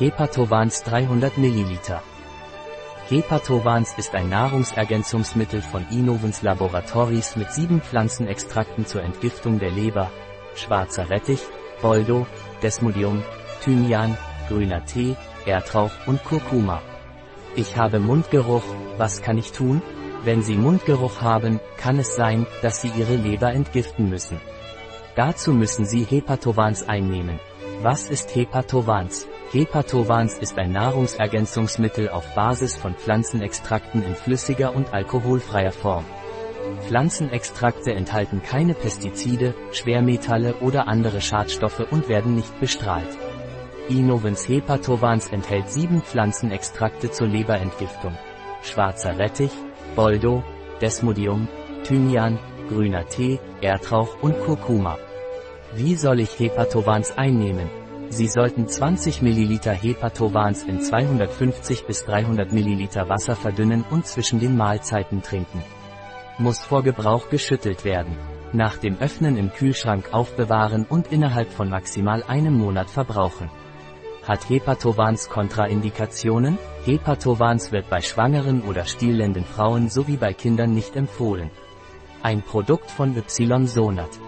Hepatovans 300 ml. Hepatovans ist ein Nahrungsergänzungsmittel von Innovens Laboratories mit sieben Pflanzenextrakten zur Entgiftung der Leber, schwarzer Rettich, Boldo, Desmodium, Thymian, grüner Tee, Erdrauch und Kurkuma. Ich habe Mundgeruch, was kann ich tun? Wenn Sie Mundgeruch haben, kann es sein, dass Sie Ihre Leber entgiften müssen. Dazu müssen Sie Hepatovans einnehmen. Was ist Hepatovans? Hepatovans ist ein Nahrungsergänzungsmittel auf Basis von Pflanzenextrakten in flüssiger und alkoholfreier Form. Pflanzenextrakte enthalten keine Pestizide, Schwermetalle oder andere Schadstoffe und werden nicht bestrahlt. Inovens Hepatovans enthält sieben Pflanzenextrakte zur Leberentgiftung. Schwarzer Rettich, Boldo, Desmodium, Thymian, grüner Tee, Erdrauch und Kurkuma. Wie soll ich Hepatovans einnehmen? Sie sollten 20 ml Hepatovans in 250 bis 300 ml Wasser verdünnen und zwischen den Mahlzeiten trinken. Muss vor Gebrauch geschüttelt werden. Nach dem Öffnen im Kühlschrank aufbewahren und innerhalb von maximal einem Monat verbrauchen. Hat Hepatovans Kontraindikationen? Hepatovans wird bei schwangeren oder stillenden Frauen sowie bei Kindern nicht empfohlen. Ein Produkt von Ysonat.